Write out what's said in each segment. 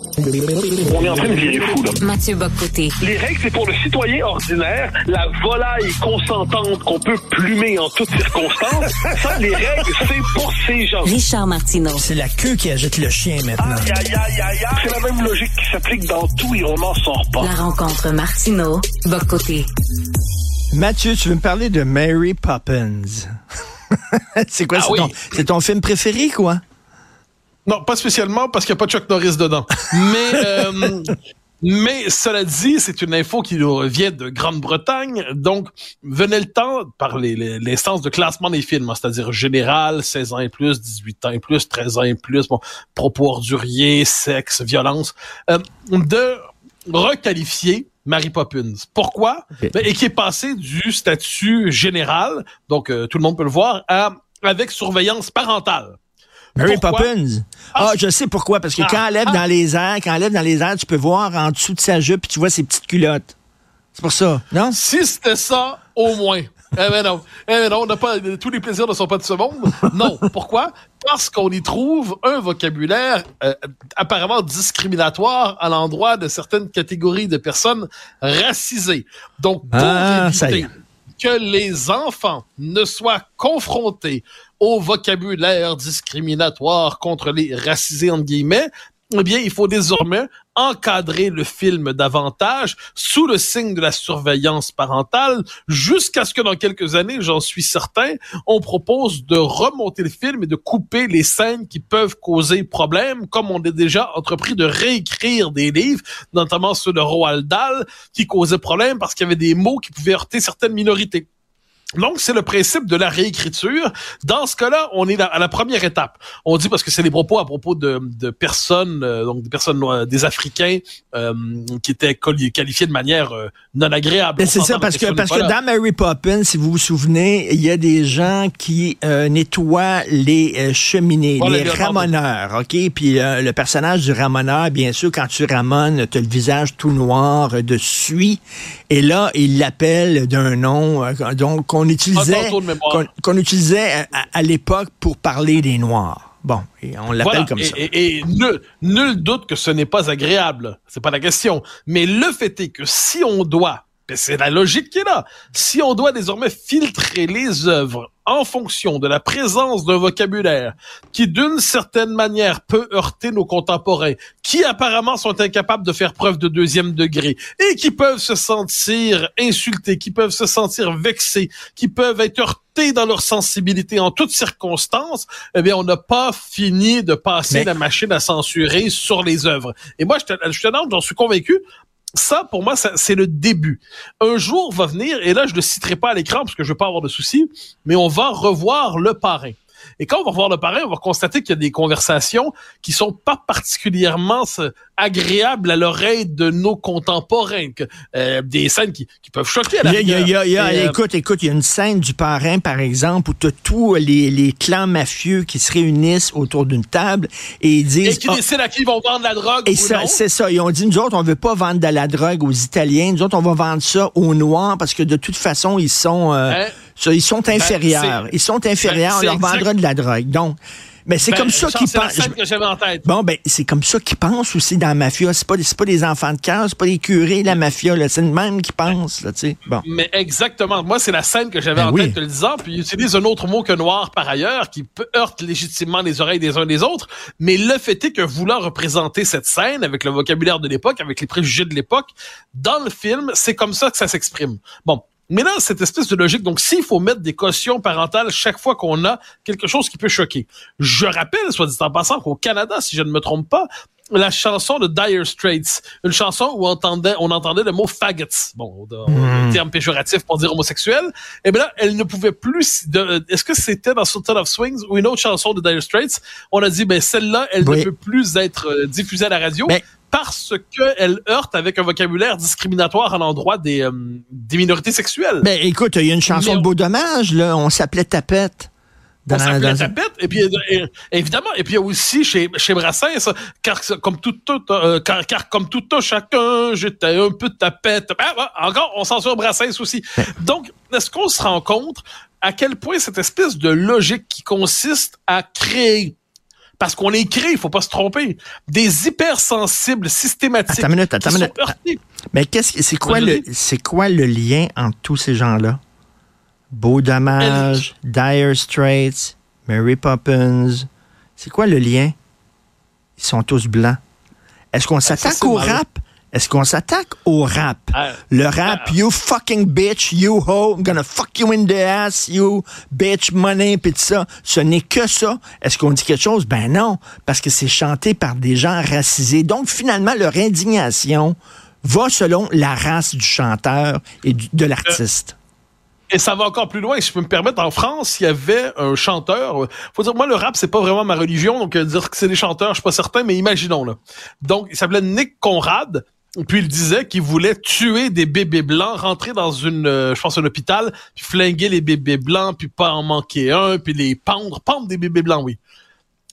On est en train de virer fou, là. Mathieu Bocoté. Les règles, c'est pour le citoyen ordinaire, la volaille consentante qu'on peut plumer en toutes circonstances. Ça, les règles, c'est pour ces gens. Richard Martineau. C'est la queue qui agite le chien maintenant. Aïe, aïe, aïe, aïe, aïe. C'est la même logique qui s'applique dans tout et on n'en sort pas. La rencontre Martineau. Bocoté. Mathieu, tu veux me parler de Mary Poppins? c'est quoi? Ah c'est, oui. ton, c'est ton film préféré, quoi? Non, pas spécialement parce qu'il n'y a pas Chuck Norris dedans. Mais, euh, mais cela dit, c'est une info qui nous vient de Grande-Bretagne. Donc, venait le temps, par les, les- l'instance de classement des films, hein, c'est-à-dire général, 16 ans et plus, 18 ans et plus, 13 ans et plus, bon, propos orduriers, sexe, violence, euh, de requalifier Mary Poppins. Pourquoi? Ben, et qui est passé du statut général, donc euh, tout le monde peut le voir, à avec surveillance parentale. Mary Pourquoi? Poppins? Ah, Ah, je sais pourquoi. Parce que Ah, quand elle lève ah. dans les airs, quand elle lève dans les airs, tu peux voir en dessous de sa jupe, puis tu vois ses petites culottes. C'est pour ça, non? Si c'était ça, au moins. Eh ben non. Eh ben non, on pas, tous les plaisirs ne sont pas de ce monde. Non. Pourquoi? Parce qu'on y trouve un vocabulaire euh, apparemment discriminatoire à l'endroit de certaines catégories de personnes racisées. Donc, pour Ah, éviter que les enfants ne soient confrontés au vocabulaire discriminatoire contre les racisés, entre guillemets, eh bien, il faut désormais encadrer le film davantage sous le signe de la surveillance parentale jusqu'à ce que dans quelques années, j'en suis certain, on propose de remonter le film et de couper les scènes qui peuvent causer problème, comme on a déjà entrepris de réécrire des livres, notamment ceux de Roald Dahl, qui causaient problème parce qu'il y avait des mots qui pouvaient heurter certaines minorités. Donc, c'est le principe de la réécriture. Dans ce cas-là, on est à la première étape. On dit parce que c'est les propos à propos de, de personnes, euh, donc des personnes des Africains euh, qui étaient quali- qualifiés de manière euh, non agréable. C'est ça, parce que, parce que dans Mary Poppins, si vous vous souvenez, il y a des gens qui nettoient les cheminées, Voilà, les ramoneurs, OK? Puis le personnage du ramoneur, bien sûr, quand tu ramones, tu as le visage tout noir de suie. Et là, il l'appelle d'un nom donc qu'on utilisait, qu'on utilisait à, à l'époque pour parler des Noirs. Bon, et on l'appelle Voilà. comme et, ça. Et, et nul, nul doute que ce n'est pas agréable. C'est pas la question. Mais le fait est que si on doit, c'est la logique qui est là, si on doit désormais filtrer les œuvres en fonction de la présence d'un vocabulaire qui, d'une certaine manière, peut heurter nos contemporains, qui apparemment sont incapables de faire preuve de deuxième degré et qui peuvent se sentir insultés, qui peuvent se sentir vexés, qui peuvent être heurtés dans leur sensibilité en toutes circonstances, eh bien, on n'a pas fini de passer Mais- la machine à censurer sur les œuvres. Et moi, je te, je te demande, j'en suis convaincu, ça, pour moi, c'est le début. Un jour va venir, et là, je ne le citerai pas à l'écran parce que je veux pas avoir de soucis, mais on va revoir le parrain. Et quand on va revoir le parrain, on va constater qu'il y a des conversations qui sont pas particulièrement euh, agréables à l'oreille de nos contemporains, que, euh, des scènes qui, qui peuvent choquer. À la Il y a, il y a- il y a-. Et, euh, écoute, écoute, il y a une scène du parrain, par exemple, où tu as tous les, les clans mafieux qui se réunissent autour d'une table et ils et disent... qui Ah, décident à qui ils vont vendre la drogue et c'est ça. Ils ont dit, nous autres, on veut pas vendre de la drogue aux Italiens. Nous autres, on va vendre ça aux Noirs parce que de toute façon, ils sont, euh, Hein? Ça, ils sont inférieurs. c'est- ils sont inférieurs. ben, on c'est leur exact- vendra de la drogue. Donc, mais c'est Ben, comme ça qu'ils c'est pensent. Bon, ben, c'est comme ça qu'ils pensent aussi dans la mafia. C'est pas, des- c'est pas des enfants de cœur, c'est pas des curés, la mafia, là. C'est le même qui pensent, là, tu sais. Bon. Mais exactement. Moi, c'est la scène que j'avais Ben en oui. tête te le disant, puis il utilise un autre mot que noir par ailleurs, qui peut- heurte légitimement les oreilles des uns des autres. Mais le fait est que voulant représenter cette scène avec le vocabulaire de l'époque, avec les préjugés de l'époque, dans le film, c'est comme ça que ça s'exprime. Bon. Mais là, cette espèce de logique, donc s'il faut mettre des cautions parentales chaque fois qu'on a quelque chose qui peut choquer. Je rappelle, soit dit en passant, qu'au Canada, si je ne me trompe pas, la chanson de Dire Straits, une chanson où on entendait, on entendait le mot faggots, bon, un terme péjoratif pour dire homosexuel, et bien là, elle ne pouvait plus, de- est-ce que c'était dans Sultan of Swings ou une autre chanson de Dire Straits, on a dit, ben celle-là, elle Oui. ne peut plus être euh, diffusée à la radio. Mais- parce qu'elle heurte avec un vocabulaire discriminatoire à l'endroit des, euh, des minorités sexuelles. Ben, écoute, il y a une chanson Mais de on- beau dommage, là. On s'appelle Tapette. on Dans- dans- la tapette, et puis euh, et- évidemment, et puis il y a aussi chez, chez Brassens, car comme tout, tout, euh, car, car comme tout un chacun, j'étais un peu tapette. Ah, bah, encore, on censure Brassens aussi. Donc, est-ce qu'on se rend compte à quel point cette espèce de logique qui consiste à créer Parce qu'on les crée, il faut pas se tromper. Des hypersensibles systématiques. Attends une minute, attends minute. Mais qu'est-ce que c'est quoi le c'est quoi le lien entre tous ces gens-là? Beau Dommage, Dire Straits, Mary Poppins. C'est quoi le lien? Ils sont tous blancs. Est-ce qu'on s'attaque c'est au rap? Est-ce qu'on s'attaque au rap? Ah, le rap, you fucking bitch, you ho, I'm gonna fuck you in the ass, you bitch, money, pis tout ça. Ce n'est que ça. Est-ce qu'on dit quelque chose? Ben non, parce que c'est chanté par des gens racisés. Donc, finalement, leur indignation va selon la race du chanteur et du- de l'artiste. Et ça va encore plus loin, si je peux me permettre. En France, il y avait un chanteur. euh, Faut dire, moi, le rap, c'est pas vraiment ma religion, donc euh, dire que c'est des chanteurs, je suis pas certain, mais imaginons là. Donc, il s'appelait Nick Conrad. Puis il disait qu'il voulait tuer des bébés blancs, rentrer dans une, euh, je pense, un hôpital, puis flinguer les bébés blancs, puis pas en manquer un, puis les pendre, pendre des bébés blancs, oui.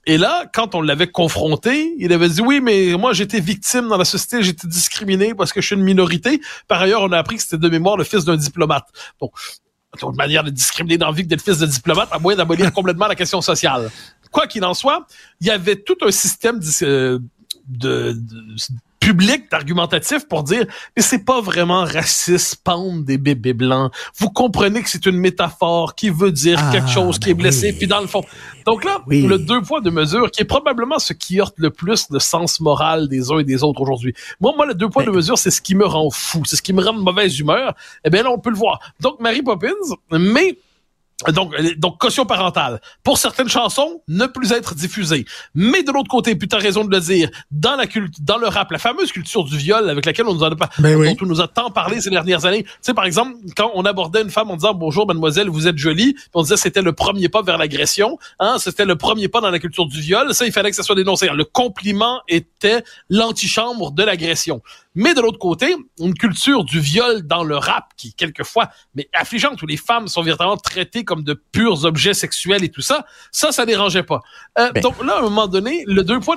Et là, quand on l'avait confronté, il avait dit oui, mais moi j'étais victime dans la société, j'étais discriminé parce que je suis une minorité. Par ailleurs, on a appris que c'était de mémoire le fils d'un diplomate. Donc, une manière de discriminer dans la vie que d'être fils de diplomate, à moins d'abolir complètement la question sociale. Quoi qu'il en soit, il y avait tout un système de, euh, de- de- public d'argumentatif pour dire mais c'est pas vraiment raciste pendre des bébés blancs. Vous comprenez que c'est une métaphore qui veut dire Ah, quelque chose qui ben est blessé oui. puis dans le fond. Donc là, Oui. le deux poids deux mesures qui est probablement ce qui heurte le plus le sens moral des uns et des autres aujourd'hui. Moi moi le deux poids Mais- deux mesures c'est ce qui me rend fou, c'est ce qui me rend de mauvaise humeur. Eh bien là on peut le voir. Donc Mary Poppins mais donc, euh, donc caution parentale. Pour certaines chansons, ne plus être diffusées. Mais de l'autre côté, puis t'as raison de le dire, dans la culte, dans le rap, la fameuse culture du viol avec laquelle on nous en a pas, Ben oui. dont on nous a tant parlé ces dernières années. Tu sais, par exemple, quand on abordait une femme en disant bonjour mademoiselle, vous êtes jolie, on disait c'était le premier pas vers l'agression, hein, c'était le premier pas dans la culture du viol. Ça, il fallait que ça soit dénoncé. Le compliment était l'antichambre de l'agression. Mais de l'autre côté, une culture du viol dans le rap qui, quelquefois, mais affligeante, où les femmes sont véritablement traitées comme de purs objets sexuels et tout ça, ça, ça dérangeait pas. Euh, Ben. Donc là, à un moment donné, le deux poids,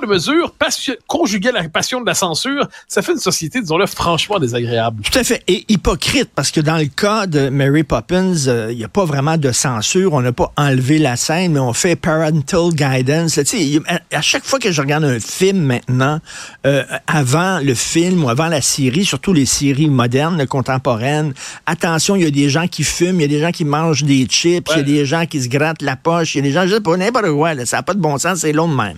passion, conjugué à la passion de la censure, ça fait une société, disons-le, franchement désagréable. Tout à fait. Et hypocrite, parce que dans le cas de Mary Poppins, euh, il n'y a pas vraiment de censure. On n'a pas enlevé la scène, mais on fait parental guidance. Tu sais, à chaque fois que je regarde un film maintenant, euh, avant le film ou avant la série, surtout les séries modernes, contemporaines, attention, il y a des gens qui fument, il y a des gens qui mangent des chips, il y a des gens qui se grattent la poche, il y a des gens, je sais pas, n'importe quoi, là, ça n'a pas de bon sens, c'est long de même.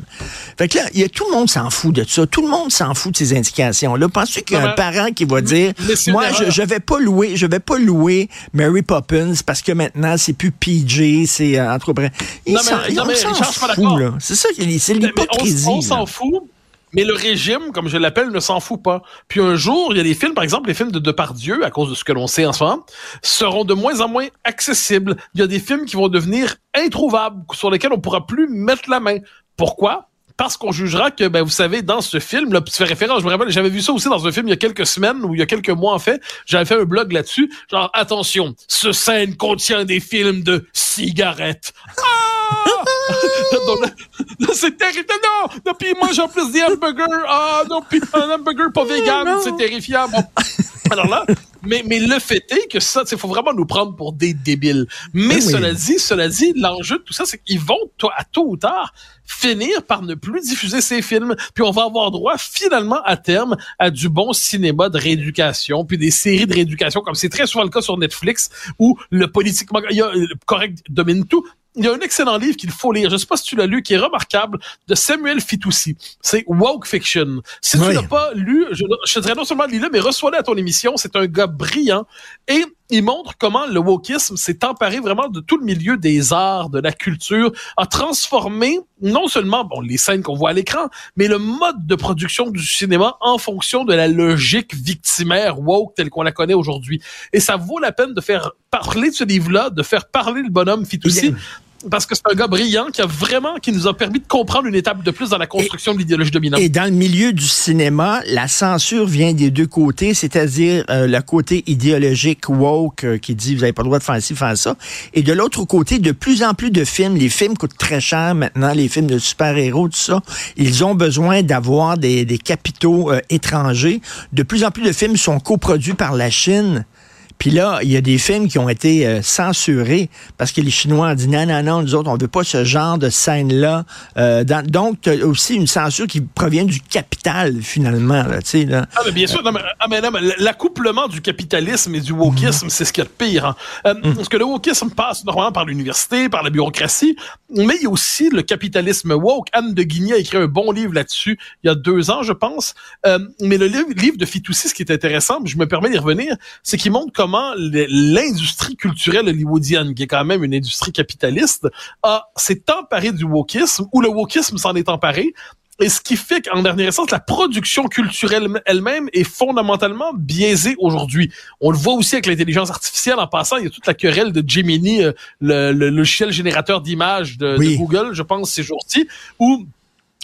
Fait que là, y a, tout le monde s'en fout de ça. Tout le monde s'en fout de ces indications-là. Penses-tu qu'il y a Non, un mais- parent qui va dire, moi, je, je vais pas louer, je vais pas louer Mary Poppins parce que maintenant c'est plus PG, c'est euh, entre autres. Ils Non, mais- s'en- non, on mais s'en Richard, je suis pas fout, d'accord. là. C'est ça, c'est l'hypocrisie. on, s'en fout. Mais le régime, comme je l'appelle, ne s'en fout pas. Puis un jour, il y a des films, par exemple, les films de Depardieu, à cause de ce que l'on sait en ce moment, seront de moins en moins accessibles. Il y a des films qui vont devenir introuvables, sur lesquels on pourra plus mettre la main. Pourquoi? Parce qu'on jugera que, ben, vous savez, dans ce film, là, tu fais référence, je me rappelle, j'avais vu ça aussi dans un film il y a quelques semaines, ou il y a quelques mois, en fait. J'avais fait un blog là-dessus. Genre, attention, ce scène contient des films de cigarettes. Ah! c'est terrible. Non, non, puis il mange en plus des hamburgers. Ah, non, puis un hamburger pas vegan, non. c'est terrifiant. Bon. Alors là, mais, mais le fait est que ça, il faut vraiment nous prendre pour des débiles. Mais Ben oui. cela dit, cela dit, l'enjeu de tout ça, c'est qu'ils vont, toi, à tôt ou tard, finir par ne plus diffuser ces films. Puis on va avoir droit, finalement, à terme, à du bon cinéma de rééducation, puis des séries de rééducation, comme c'est très souvent le cas sur Netflix, où le politiquement il y a, le correct domine tout. Il y a un excellent livre qu'il faut lire. Je sais pas si tu l'as lu, qui est remarquable, de Samuel Fitoussi. C'est Woke Fiction. Si Oui. tu l'as pas lu, je, je te dirais non seulement lis-le, mais reçois-le à ton émission. C'est un gars brillant. Et il montre comment le wokisme s'est emparé vraiment de tout le milieu des arts, de la culture, a transformé non seulement bon les scènes qu'on voit à l'écran, mais le mode de production du cinéma en fonction de la logique victimaire woke telle qu'on la connaît aujourd'hui. Et ça vaut la peine de faire parler de ce livre-là, de faire parler le bonhomme Fitoussi. Parce que c'est un gars brillant qui a vraiment, qui nous a permis de comprendre une étape de plus dans la construction de l'idéologie dominante. Et dans le milieu du cinéma, la censure vient des deux côtés, c'est-à-dire euh, le côté idéologique woke euh, qui dit vous n'avez pas le droit de faire ci, faire ça. Et de l'autre côté, de plus en plus de films, les films coûtent très cher maintenant, les films de super-héros, tout ça, ils ont besoin d'avoir des, des capitaux euh, étrangers. De plus en plus de films sont coproduits par la Chine. Puis là, il y a des films qui ont été euh, censurés parce que les Chinois ont dit non, non, non, nous autres, on veut pas ce genre de scène-là. Euh, donc, tu aussi une censure qui provient du capital, finalement. Là, tu sais, là. Ah, mais bien sûr, non, mais, ah, mais non, mais l'accouplement du capitalisme et du wokisme, c'est ce qu'il y a de pire. Hein. Euh, Parce que le wokisme passe normalement par l'université, par la bureaucratie, mais il y a aussi le capitalisme woke. Anne de Guigny a écrit un bon livre là-dessus il y a deux ans, je pense. Euh, mais le livre, livre de Fitoussi, ce qui est intéressant, je me permets d'y revenir, c'est qu'il montre comment l'industrie culturelle hollywoodienne, qui est quand même une industrie capitaliste, a s'est emparée du wokisme, ou le wokisme s'en est emparé, et ce qui fait qu'en dernière instance, la production culturelle elle-même est fondamentalement biaisée aujourd'hui. On le voit aussi avec l'intelligence artificielle. En passant, il y a toute la querelle de Gemini, euh, le, le logiciel générateur d'images de. Google, je pense, ces jours-ci, où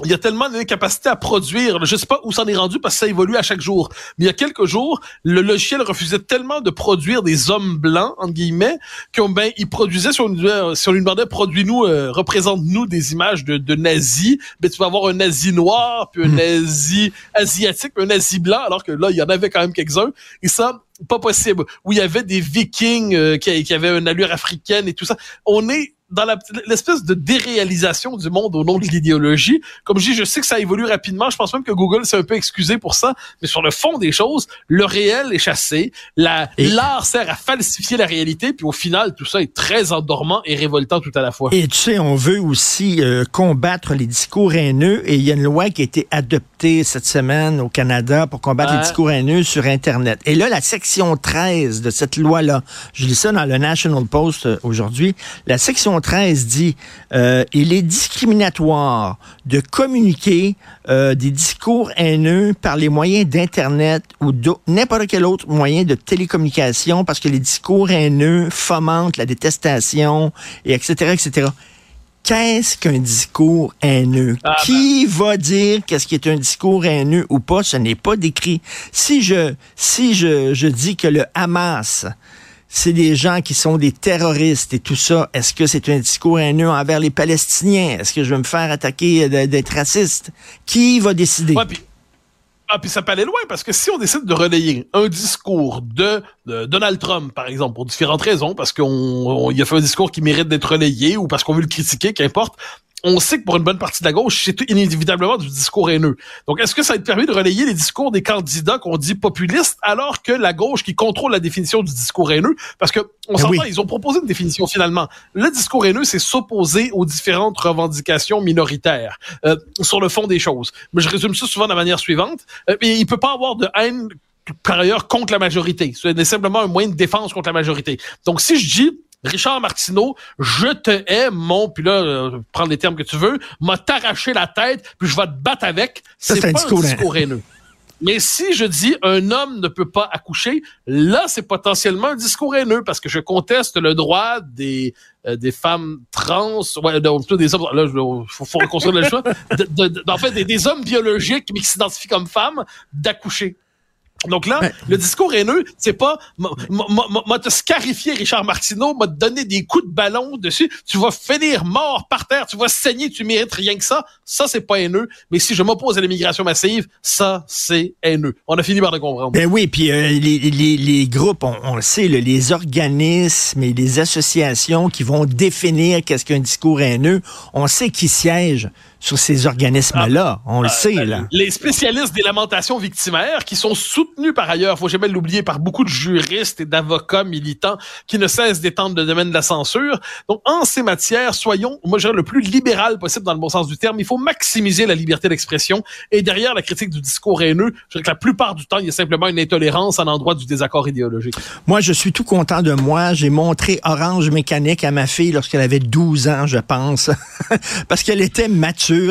il y a tellement d'incapacité à produire. Je sais pas où ça en est rendu parce que ça évolue à chaque jour. Mais il y a quelques jours, le logiciel refusait tellement de produire des hommes blancs, entre guillemets, qu'on ben, il produisait, si on, lui- si on lui demandait, produis-nous, euh, représente-nous des images de, de nazis, ben, tu vas avoir un nazi noir, puis un nazi asiatique, puis un nazi blanc, alors que là, il y en avait quand même quelques-uns. Et ça, pas possible. Où il y avait des vikings euh, qui, qui avaient une allure africaine et tout ça. On est dans l'espèce de déréalisation du monde au nom de l'idéologie. Comme je dis, je sais que ça évolue rapidement. Je pense même que Google s'est un peu excusé pour ça. Mais sur le fond des choses, le réel est chassé. La, l'art sert à falsifier la réalité. Puis au final, tout ça est très endormant et révoltant tout à la fois. Et tu sais, on veut aussi euh, combattre les discours haineux et il y a une loi qui a été adoptée cette semaine au Canada pour combattre les discours haineux sur Internet. Et là, la section 13 de cette loi-là, je lis ça dans le National Post euh, aujourd'hui, la section 13 dit euh, il est discriminatoire de communiquer euh, des discours haineux par les moyens d'Internet ou n'importe quel autre moyen de télécommunication parce que les discours haineux fomentent la détestation, et etc., etc. Qu'est-ce qu'un discours haineux? Ah, Qui va dire qu'est-ce qui est un discours haineux ou pas? Ce n'est pas décrit. Si je, si je, je dis que le Hamas, c'est des gens qui sont des terroristes et tout ça, est-ce que c'est un discours haineux envers les Palestiniens? Est-ce que je vais me faire attaquer de- d'être raciste? Qui va décider? Ouais, ah, puis ça peut aller loin parce que si on décide de relayer un discours de, Donald Trump, par exemple, pour différentes raisons, parce qu'on on- il a fait un discours qui mérite d'être relayé ou parce qu'on veut le critiquer, qu'importe, on sait que pour une bonne partie de la gauche, c'est inévitablement du discours haineux. Donc, est-ce que ça te permis de relayer les discours des candidats qu'on dit populistes, alors que la gauche qui contrôle la définition du discours haineux, parce que on Ben s'entend, oui. ils ont proposé une définition finalement. Le discours haineux, c'est s'opposer aux différentes revendications minoritaires euh, sur le fond des choses. Mais je résume ça souvent de la manière suivante. Euh, et il peut pas avoir de haine par ailleurs contre la majorité. C'est simplement un moyen de défense contre la majorité. Donc, si je dis Richard Martineau, je te hais, mon, puis là, euh, prends les termes que tu veux, m'a t'arraché la tête, puis je vais te battre avec, c'est un discours un discours haineux. Mais si je dis un homme ne peut pas accoucher, là c'est potentiellement un discours haineux parce que je conteste le droit des euh, des femmes trans, ouais, non, plutôt des hommes. Là, il faut, faut reconstruire le choix. De, de- de- en fait, des, des hommes biologiques mais qui s'identifient comme femmes d'accoucher. Donc là, Ouais. le discours haineux, c'est pas m'a- te scarifié Richard Martineau, m'a te donné des coups de ballon dessus, tu vas finir mort par terre, tu vas saigner, tu mérites rien que ça. Ça c'est pas haineux, mais si je m'oppose à l'immigration massive, ça c'est haineux. On a fini par le comprendre. Ben oui, puis euh, les, les, les groupes, on, on le sait, là, les organismes et les associations qui vont définir qu'est-ce qu'un discours haineux, on sait qui siège sur ces organismes-là. on le sait, là. Les spécialistes des lamentations victimaires, qui sont soutenus par ailleurs, faut jamais l'oublier, par beaucoup de juristes et d'avocats militants qui ne cessent d'étendre le domaine de la censure. Donc, en ces matières, soyons, moi, je dirais, le plus libéral possible dans le bon sens du terme. Il faut maximiser la liberté d'expression. Et derrière la critique du discours haineux, je dirais que la plupart du temps, il y a simplement une intolérance à l'endroit du désaccord idéologique. Moi, je suis tout content de moi. J'ai montré Orange Mécanique à ma fille lorsqu'elle avait 12 ans, je pense. Parce qu'elle était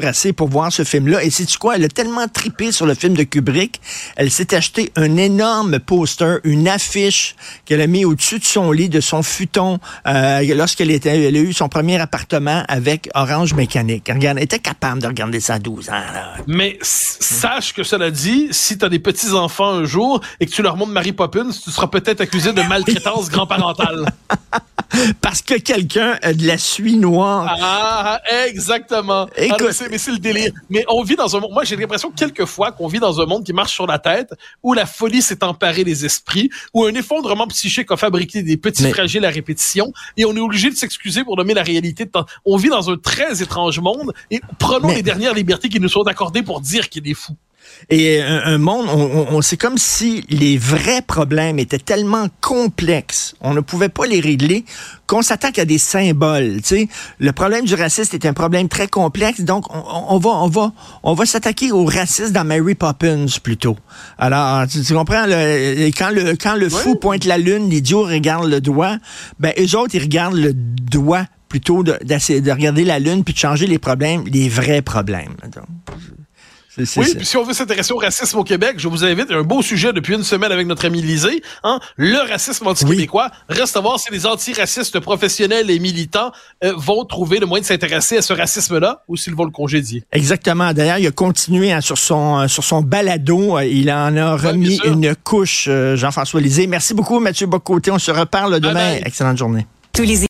assez pour voir ce film-là. Et sais-tu quoi? Elle a tellement tripé sur le film de Kubrick. Elle s'est acheté un énorme poster, une affiche qu'elle a mis au-dessus de son lit, de son futon, euh, lorsqu'elle était, elle a eu son premier appartement avec Orange Mécanique. Regarde, elle était capable de regarder ça à 12 ans, là. Mais sache que cela dit, si tu as des petits-enfants un jour et que tu leur montres Mary Poppins, tu seras peut-être accusé de maltraitance grand-parentale. Parce que quelqu'un a de la suie noire. Ah, exactement. Écoute, c'est- mais c'est le délire. Mais on vit dans un monde. Moi, j'ai l'impression quelquefois qu'on vit dans un monde qui marche sur la tête, où la folie s'est emparée des esprits, où un effondrement psychique a fabriqué des petits Mais- fragiles à répétition, et on est obligé de s'excuser pour nommer la réalité. de temps. On vit dans un très étrange monde, et prenons Mais- les dernières libertés qui nous sont accordées pour dire qu'il est fou. Et un, un monde, on, on- on- c'est comme si les vrais problèmes étaient tellement complexes, on ne pouvait pas les régler, qu'on s'attaque à des symboles. Tu sais, le problème du racisme est un problème très complexe, donc on, va, on va, on va s'attaquer au racisme dans Mary Poppins plutôt. Alors, tu, tu comprends le, quand le quand le fou pointe la lune, l'idiot regarde le doigt. Ben, eux autres, ils regardent le doigt plutôt de, regarder la lune puis de changer les problèmes, les vrais problèmes. Donc, c'est- c'est Oui, puis si on veut s'intéresser au racisme au Québec, je vous invite, un beau sujet depuis une semaine avec notre ami Lisée, hein, le racisme anti-québécois. Reste à voir si les antiracistes professionnels et militants euh, vont trouver le moyen de s'intéresser à ce racisme-là ou s'ils vont le congédier. Exactement. D'ailleurs, il a continué hein, sur son euh, sur son balado. Euh, Il en a remis une couche, euh, Jean-François Lisée. Merci beaucoup, Mathieu Bocoté. On se reparle demain. bye. Excellente journée. Tous les